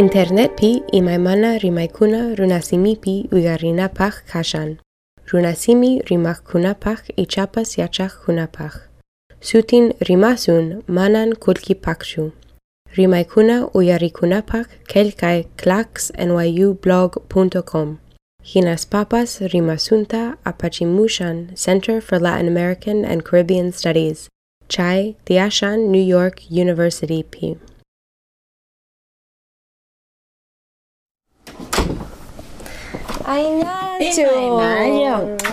Internetpi imaymana rimaykuna runasimipi uygarinapaq kashan. Runasimi rimakkunapaq ichapas yachaqkunapaq. Sutin rimasun manan kulkipaqchu. Rimaykuna uyarikunapaq kelkay clacksnyublog.com. Hinas papas rimasunta apachimushan Center for Latin American and Caribbean Studies. Chai Tiashan New York University P. Ayo,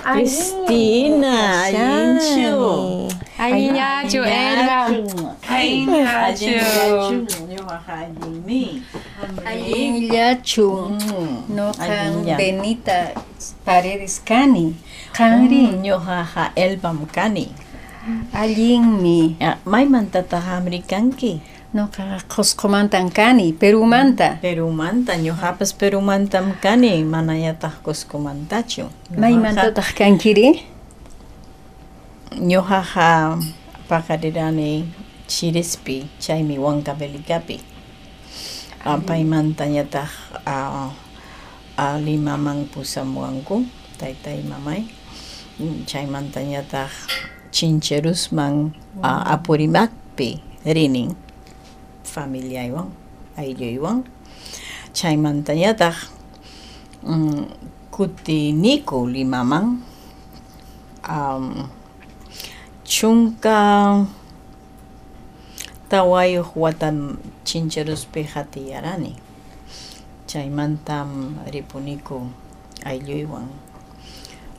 Christina, Ayincho. Ayiñachu, Elba. Ayiñachu. Ayillachu no kan. Benita Paredes Cani kanri Ñuqaqa Elbam kani. allinmi Maymantataq Americanki. no ka qusqumantan kani Perumanta Perumanta, ñuqapas Perumantam kani, manayataq Cuscomantachu. maymantataq kankiri Ñuqaqa paqarirani Chirispi, chaymi Huancavelicapi. Paymantañataq a a Limaman pusamuwanku, taytay mamay. Chaymantañataq Chincherusman a Apurimaqpi rinin familiaywan, aylluywan. Chaymantañataq mm, kutiniku Limaman. Um, chunka tawayuq watan chincheruspi hatiyarani chaymantam ripuniku aylluywan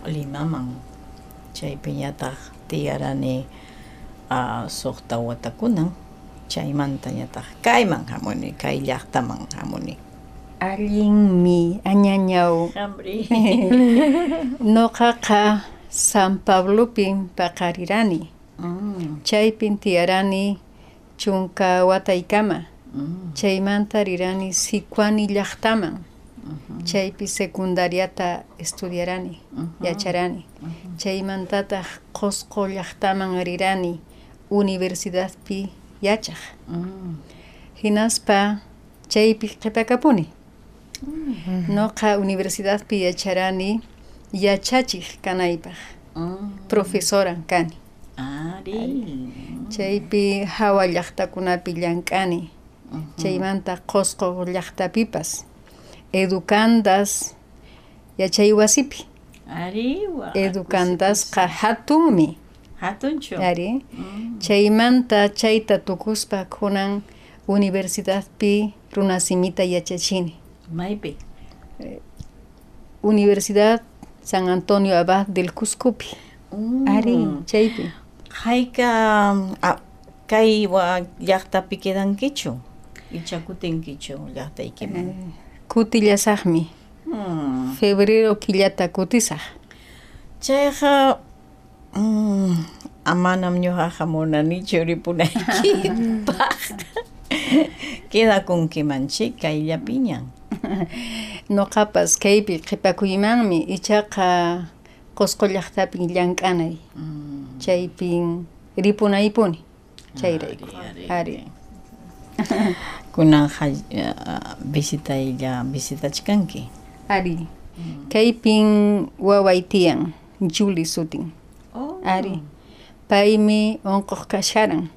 limaman chaypiñataq tiyarani uh, suqta watakunan chaymanta ñataq kayman hamuni kay llaqtaman hamuni allinmi añañaw. Noqaqa San Pablopin paqarirani mm, chaypin tiyarani chunka wataykama. Mm, chaymanta rirani Sicuani llaqtaman. Chaypi secundariata estudiarani yacharani. Chaymantataq Qusqu llaqtaman rirani universidadpi yachaq mm. hinaspa chaypi qhipakapuni noqa universidadpi yacharani yachachiq kanaypaq Mm. profesora kani. Ari. chaypi hawa llaqtakunapi llank'ani chaymanta Qusqu llaqtapipas. Educandas yachay wasipi. Educandasqa hatunmi Hatunchu. ari chaymanta chayta tukuspa kunan universidadpi runasimita yachachini Maypi. Universidad San Antonio Abad del Cuscupi ari chaypi Hayka a kay wa llaqtapi quedankichu. Ichakutinkichu llaqtaykiman. kutillasaqmi Hmm. febrero killata kutisaq Chayqa mm, amanam ñuqaqa munanichu ripunaykipaq. Quedakunkimanchi kayllapiñan. noqapas kaypi qhipakuymanmi ichaqa Qusqu llaqtapi llank'anay chaypin ripunaypuni chayrayku ari Kunan uh, visitaylla visitachkanki. ari kaypin waway tiyan Julie sutin Oh. Ari. Paymi unquq kasharan.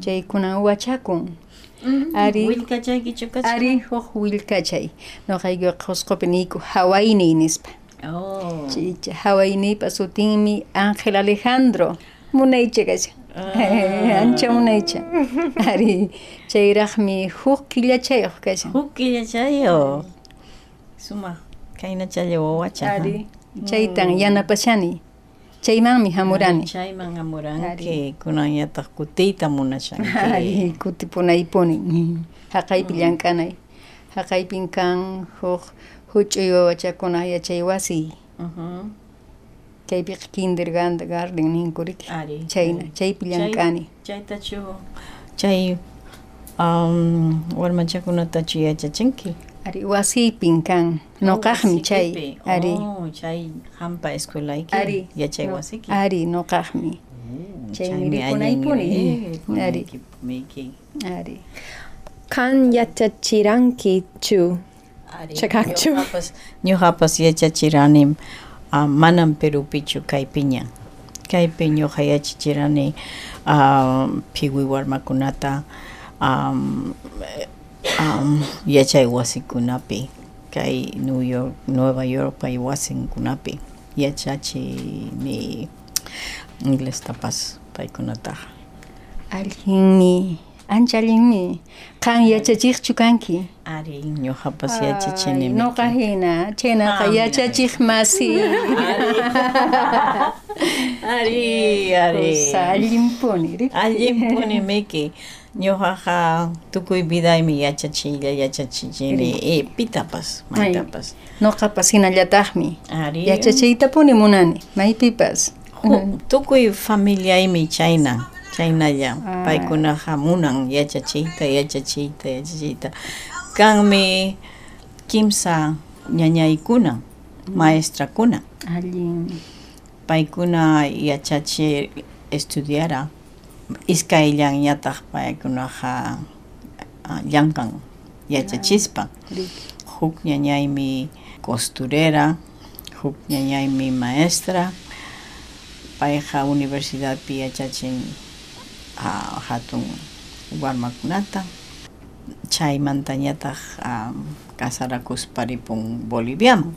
Chaykunan wachakun. Ari Willkachaykichu kacha. ari huk willkachay noqayku Qusqupi niyku Hawayni nispa. Oh. Chicha Hawaynipa sutinmi Ángel Alejandro. Munaycha kasha ancha munaycha ari chayraqmi huk killachayuq kasha Hukillachayo. Suma kaynachayo wawacha. ari chaytan yanapashani chaymanmi hamurani Chayman amuranki kunanyataq kutiyta munashanki. kutipunaypuni haqaypi llank'anay haqaypin kan huk huch'uy wawachakuna yachay wasi Mhm. kaypi kindergarten ninkuriki chayna chaypi llank'ani Chaytachu chay um, warmachakunatachu yachachinki. Ari wasipin kan noqaqmi chay Wasikipi. ari Oh, chay hampa escuelayki. ari Yachay no, wasiki. ari noqaqmi chaymi Chaymi ripunaypuni allinri, ari ripunayki. ari Kan yachachiranki chu. Ñuqapas ñuqapas yachachiranim uh, manam Perupichu kaypiña kaypi ñuqa yachachirani uh, phiwi warmakunata um, um, yachay wasikunapi kay New York, Nueva York pay wasinkunapi yachachini inglés tapas paykunataqa Allinmi, ancha allinmi. Kan yachachiqchu kanki. ari ñuqapas yachachinimi Nuqa hina, chaynaqa Ah, yachachiq masi. ari ari Cosa allimpuni, ri? Ñuqaqa tukuy vidaymi yachachilla yachachichini e pitapas maytapas Nuqapas hinallataqmi. ari Yachachiytapuni munani, maypipas. Tukuy familiaymi chayna chaynalla Ah. paykunaqa munan yachachiyta yachachiyta yachachiyta kanmi kimsa ñañaykuna maestrakuna Allin. paykuna yachachi estudiara iskayllanñataq paykunaqa ah, llankan yachachispa huk ñañaymi costurera huk ñañaymi maestra payqa universidadpi yachachin hatun warmakunata. Chaymantañataq um, casarakusparipun Boliviaman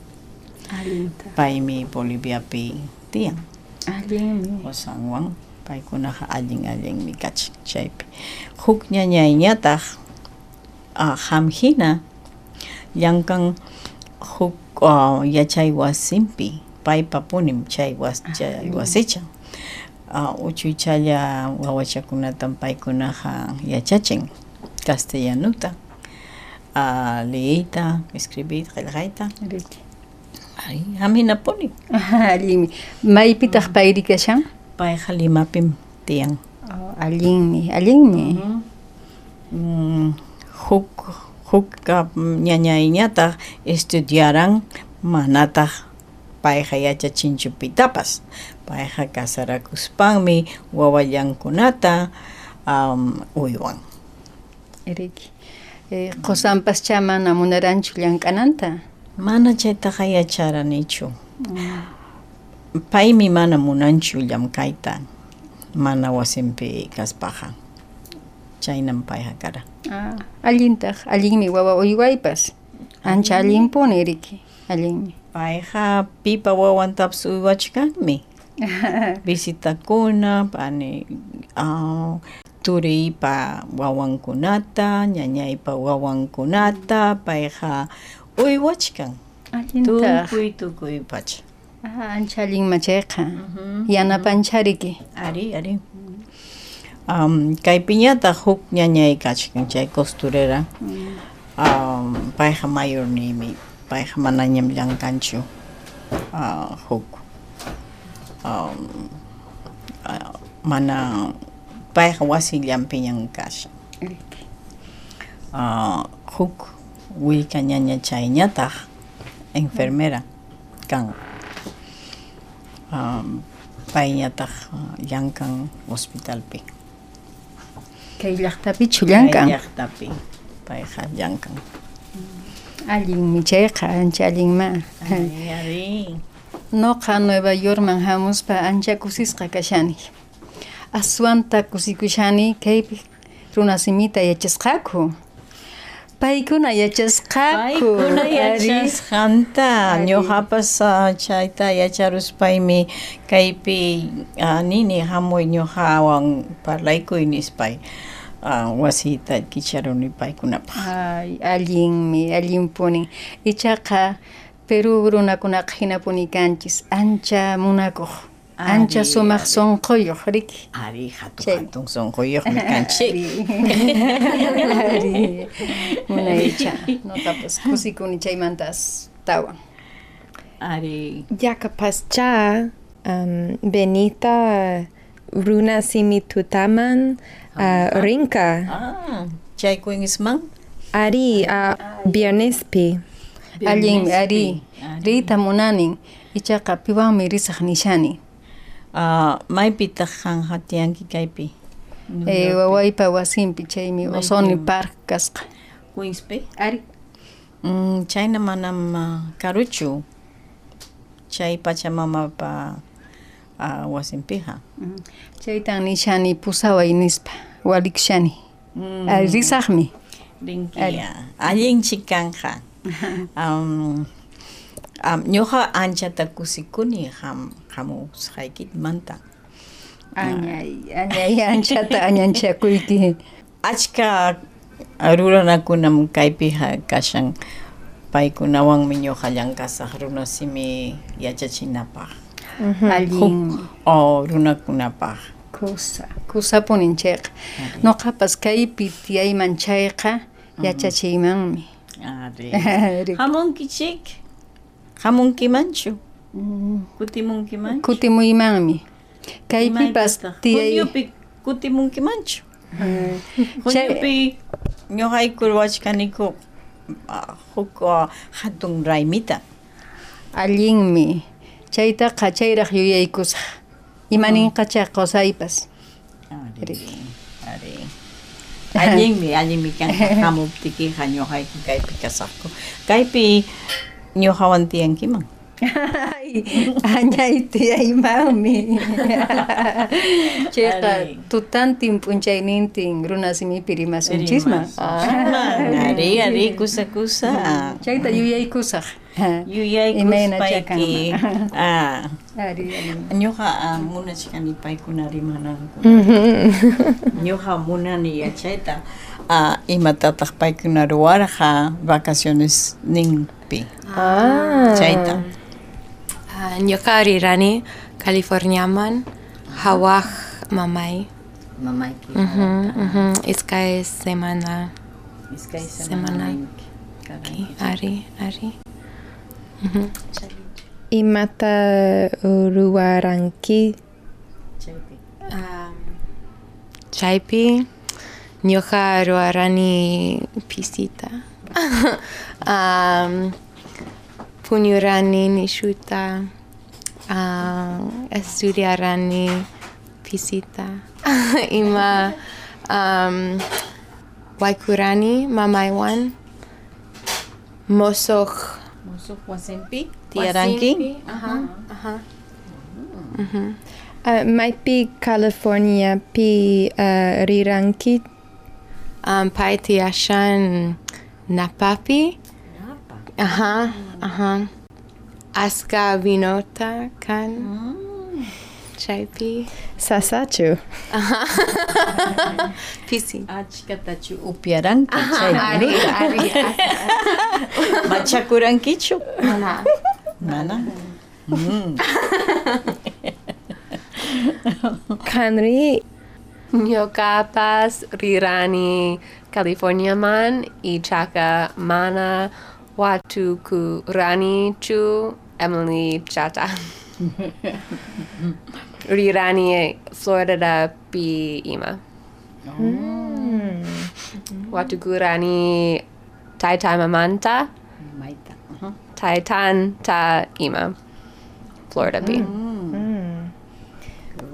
paymi Boliviapi tiyan. Allinmi. Osanwan paykunaqa allin allinmi kachin chaypi huk ñañayñataq uh, hamhina llankan huk uh, yachay wasinpi paypa punim chay, was, chay wasichan uh, uchuychalla wawachakunatan paykunaqa yachachin castellanuta uh, leeyta escribir qillqayta Ri. ay hamhinapuni Allinmi. Maypitaq payri kashan? Payqa limapim tiyan Oh, allinmi, allinmi. Mm, huk huk ñañayñataq estudiaran manataq payqa yachachinchu pitapas payqa kasarakuspanmi wawallankunata um, uywan Riki. Eh, qosanpas cha mana munaranchu llank'ananta. mana chaytaqa yacharanichu paymi mana munanchu llamkayta mana wasinpi kaspaqa chaynan payqa kara Ah, allintaq, allinmi wawa uywaypas. Ancha allinpuni riki. Allinmi. payqa pipa wawantapas uywachkanmi visitakuna pani uh, turiypa wawankunata ñañaypa wawankunata payqa uywachkan Allintaq. tukuy tukuy pacha ancha allinma chayqa. Yanapanchariki. ari ari. Um, kay piñata huk ñañay kachkan chay costurera. Um, payqa mayor nimi payqa manañam llankanchu uh, huk. Um, uh, mana payqa wasi llampiñan kashan Riki. uh, huk willka ñaña chayñataq enfermera kan um, payñataq uh, llankan hospitalpi Kay llaqtapichu llankan. Kay llaqtapi payqa llankan Allinmi chayqa, ancha allinma. Noqa Nueva Yorkman hamuspa ancha kusisqa kashani. Aswanta kusikushani kaypi runasimita yachasqaku. Paykuna yachasqaku. paykuna Ari. yachasqanta ñuqapas uh, chayta yacharuspaymi kaypi uh, nini hamuy ñuqawan parlaykuy nispay uh, wasita kicharuni paykunapaq Ay, allinmi, allinpunin. Ichaqa Peru runakunaqa hinapuni kanchis ancha munakuq. Ancha sumaq ari. sunquyuq riki. ari hatun Chay. hatun sunquyuqmi kanchik. Ari, munaycha. Notapas kusikuni chaymantas tawan. ari. Yakapascha um, Benita Runa Simi Tutaman uh, Rinka. Ah, isman? Ari uh, Viernespi Allin ari. Rita munanin ichaqa piwanmi risaq nishani. Uh, maypitaq han hatiyanki kaypi. Eh, wawaypa wasinpi chaymi. Osoni Park kasqa. Queenspe ari. Mm, chayna manam uh, karuchu. Chay pachamamapa uh, wasinpiqa chaytan nishani pusaway nispa walikshani. Mm. ari risaqmi. Rinkiya. Allinchik kanja. um, um, ñuqa anchata kusikuni ham hamusqaykimanta. añay añay anchata añanchakuyki Achka ruranakunam kaypiqa kashan paykunawanmi ñuqa llankasaq runasimi yachachinapaq allin o runakunapaq. kusa kusapunin chayqa noqapas kaypi tiyayman chayqa yachachiymanmi. Ari. Hamunkichik? Hamunkimanchu? Kutimunkimanchu? kutimuymanmi kaypipas tiyay Juniopi kutimunkimanchu? Chay- Juniopi ñuqayku wachkaniku ah, huk ah, hatun raymita. allinmi chaytaqa chayraq yuyaykusaq imaninqacha qusaypas Ari, ari. Allinmi, allinmi kan hamuptikiqa ñuqayku kaypi kasaqku. Kaypi ñuqawan tiyankiman. añay tiyaymanmi chayqa tutantin p'unchaynintin runasimipi rimasunchikman Ari, ari, kusa kusa. chayta yuyaykusaq Yuyaykus Imayna payki. Ah. ari ari Ñuqa ah, munachkani paykuna rimananku. Ñuqa munani yachayta ah, imatataq paykuna ruwarqa vacaciones ninpi. Ah. Chayta. Uh, ñuqa rirani Californiaman hawaq mamay. Mamayki. Mhm, mhm. Iskay semana Iskay Semana. Karanki. ari ari. Imata ruwaranki. Chaypi. Um, chaypi ñuqa ruwarani pisita. um, puñurani nishuta. Um, estudiarani pisita. Ima um, waikurani mamaywan. Mosok Musuk wasimpi. Tiyaranki. Aha, aha. Uh, maipi California pi uh, riranki. Um, pai tiashan napapi. Aha, aha. Aska vinota kan. Chaipi. Sasachu. Pisi. Achkatachu upiaranki. Ari, Chaypi. ari. Machakurankichu. Mana. Nana. Mm. Kanri Ñuqapas rirani California man y chaka mana Watuku watukurani chu Emily Chata. rirani Florida pi ima. Oh. Watukurani Taitai Mamanta, Maita. Aha. Taitan ta ima. Florida pi. Mm.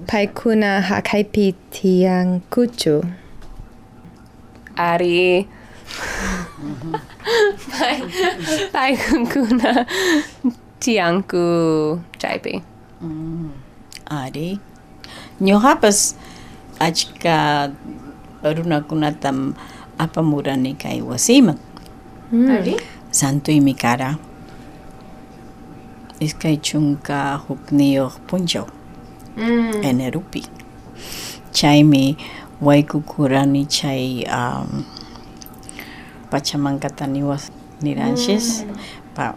Paikuna hakaipi tiankuchu. Ari. Pai, pai kuna tiangku chaipi. Ari. Ñuqapas achka runakunatam apamurani kay wasiman. Ari? Santuymi kara. Iskay chunka hukniyuq punchaw. Enerupi. Chaymi waykukurani chay um, pachamankata niwas niranchis pa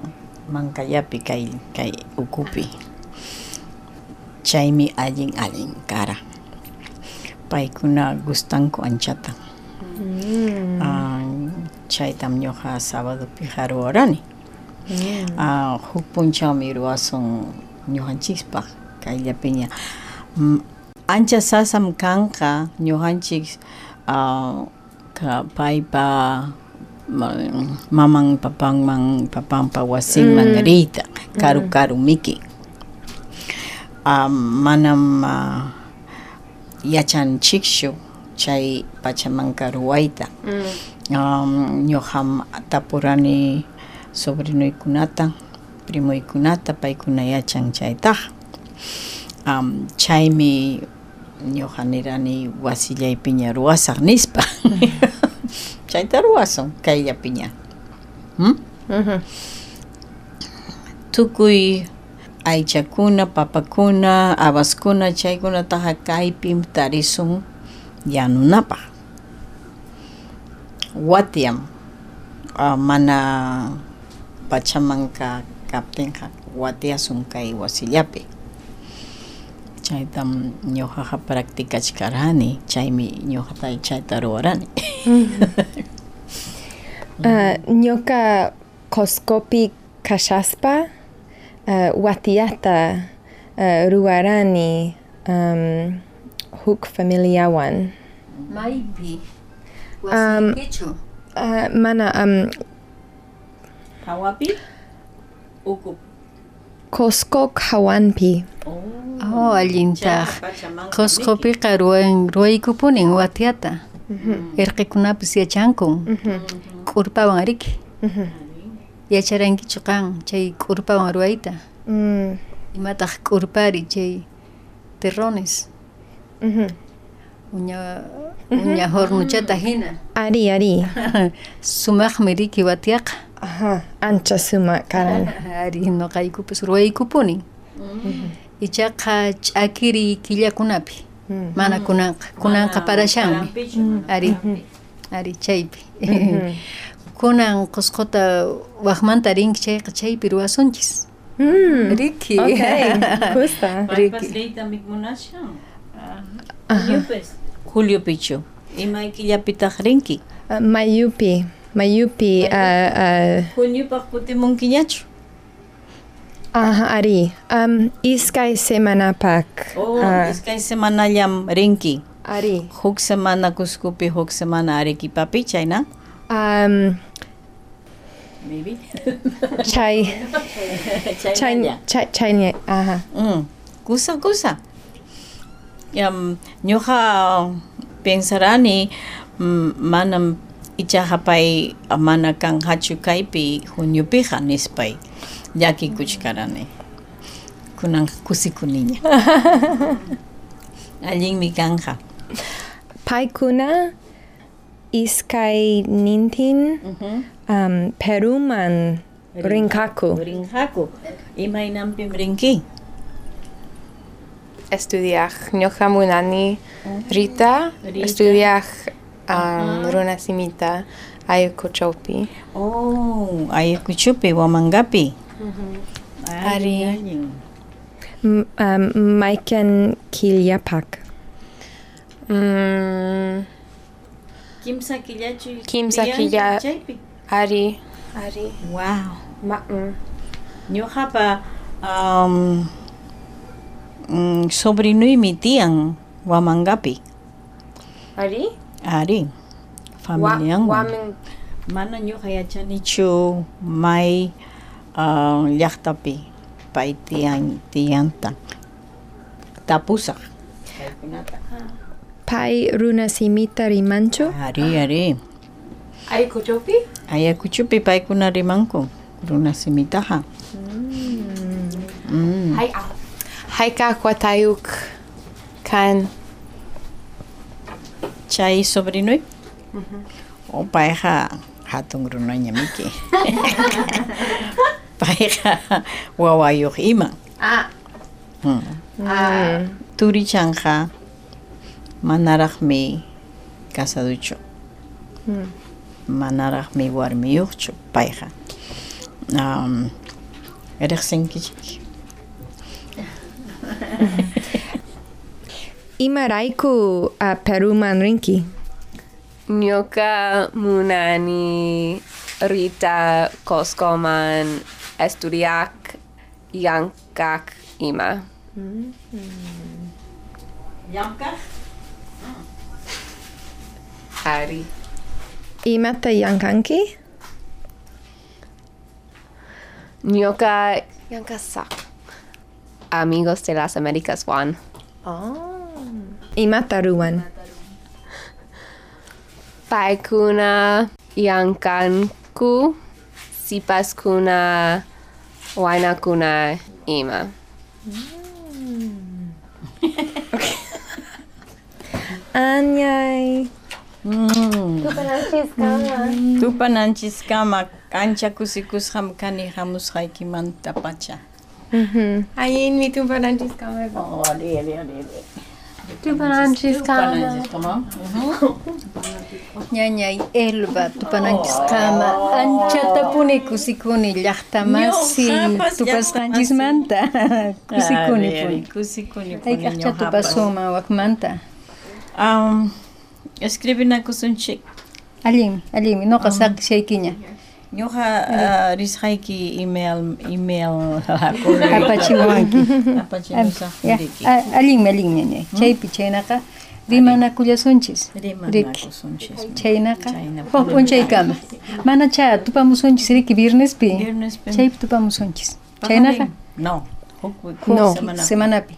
mankallapi kay kay ukupi. Chaymi allin allin kara. Paykuna gustanku anchata. Ah, chaytam ñuqa sábadopi haruwarani. Ah, huk punchawmi ruwasun ñuqanchikpaq Mm, Ancha sasam kanqa ñuqanchik ah, ka paypa ma- maman papanman papanpa wasinman riyta karu karu miki. Ah, manam ah, yachanchikshu chay pachamanka ruwayta um, ñuqam tapurani sobrinuykunata primuykunata paykuna yachan chaytaq um, chaymi ñuqa nirani wasillaypiña ruwasaq nispa. Chayta ruwasun kayllapiña hmm? tukuy aychakuna papakuna abaskuna chaykunataqa kaypim tarisun yanunapaq. Watiam uh, mana pachamanka kaptinqa watiasun kay wasillapi chaytam ñuqaqa practicachkarani chaymi ñuqata chayta ruwarani ñuka Coscopi kashaspa uh, watiata uh, ruwarani um, huk familiawan. Maypi. Um. Uh, mana um, hawapi ukup Coscoc hawanpi. Oh, allintaq. Qusqupiqa ruwan ruwaykupunin watiata. Irqikunapas yachankun. K'urpawan ariki. Yacharankichu qan chay k'urpawan ruwayta. Mm. Imataq k'urpari chay terrones. Uña uña hornuchata hina. Ari, ari. Sumaqmi riki watiaqa. Ajá, ancha suma karan. Ari noqaykupas ruwaykupuni. Ichaqa ch'akiri killakunapi. Mana kunanqa. Kunanqa parashanmi. Ari. Ari chaypi. Kunan qusquta waqmanta rinki chayqa chaypi ruwasunchis. Mm. Riki. Okay, justa. Julio Pichu ima killapitaq rinki Uh, mayupi, mayupi, uh, uh, Juliopaq kutimunkiñachu ajá, ari. Um, iskay semanapak. oh, Ah, iskay semanallam rinki ari. huk semana Cuscupi huk semana Arequipapi chayna Um, maybe chay, chay, chaynalla chay, chay, ajá. mm. kusa kusa yam ñuqa pensarani mm, manam ichahapay mana kanqachu kaypi juniopiqa nispay llakikuchkarani kunan kusikuniña allinmi kanqa Paykuna iskay nintin um, Peruman rinkaku. rinqaku imaynanpim rinki Estudiar ñoqa munani Rita, Rita. estudiar um, Runasimita Ayacuchopi. oh ayakuchupi wamangapi Ari. allin. M- um, Maiken Kilyapak. Mm, kimsa killachu Kimsa. Ari. Ari. wow Ma, mm. ñuqapa um, mm, sobrinuymi tiyan wamangapi Ari? Ari Wa, familianwan wamin mana? ñuqa yachanichu may uh, llaqtapi pay tiyan tiyanta tapusaq kaykunata Pay runasimita rimanchu. ari ari Ayacuchopi? ayakuchupi paykuna rimanku runasimitaqa mm. Hai ah. Hai ka kwatayuk kan chay sobrinuy o payqa hatun runañamiki payqa wawayuq ima. Ah. Hmm. ah. Turichanqa manaraqmi casaduchu. Manaraqmi warmiyuqchu payqa um, riqsinkichik Imaraiku a Peruman Rinki. Nyoka Munani Rita Koskoman Esturiak Yankak Ima. Mm -hmm. Yankak? Oh. Ari. Ima te Yankanki? Nyoka Yankasak. Amigos de las Américas Juan. Ah. Ruan. Paikuna Yankanku Sipaskuna Wainakuna Ima. Anyay. Tupa nanchiskama kancha kusikusqam kani hamusqaykimanta pacha. Ayin mi tupananchiskama. Oh, ali, ali, ali, Nanchiskama. Ñañay elba tupananchiskama anchata puni kusikuni llaqtamasi Ñuqapas tupasqanchismanta kusikuni puni kusikuni puni ñuqapas. tupasuma wakmanta Um, escribinakusunchik allimi allimi noqa saqishaykiña ñuqa uh, risqayki email email apachiwanki apachimusaq Ya, a- allinmi allinmi ñañay chaypi chaynaqa rimanakullasunchis riki. chaynaqa Chayna. Huk p'unchaykama. Mana cha tupamusunchis riki viernespi. Chaypi tupamusunchis chaynaqa no. No. semana. Semanapi.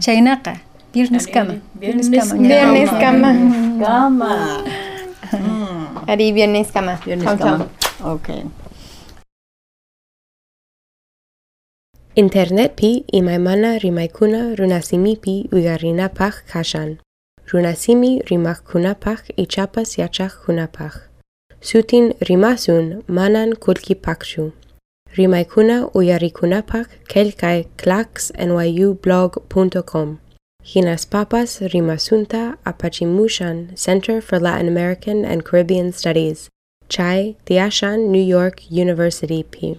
Chaynaqa viernes kama Viernes kama Viernes kama. kama Ari viernes kama. Viernes kama okay Internetpi imaymana rimaykuna runasimipi uyarinapak kashan. Runasimi rimakkunapaq ichapas yachaqkunapaq. Sutin rimasun manan kulkipakshu. Rimaykuna uyarikunapaq kelkay clacksnyublog.com. Hinas papas rimasunta apachimushan Center for Latin American and Caribbean Studies. Chai Tiashan New York University P.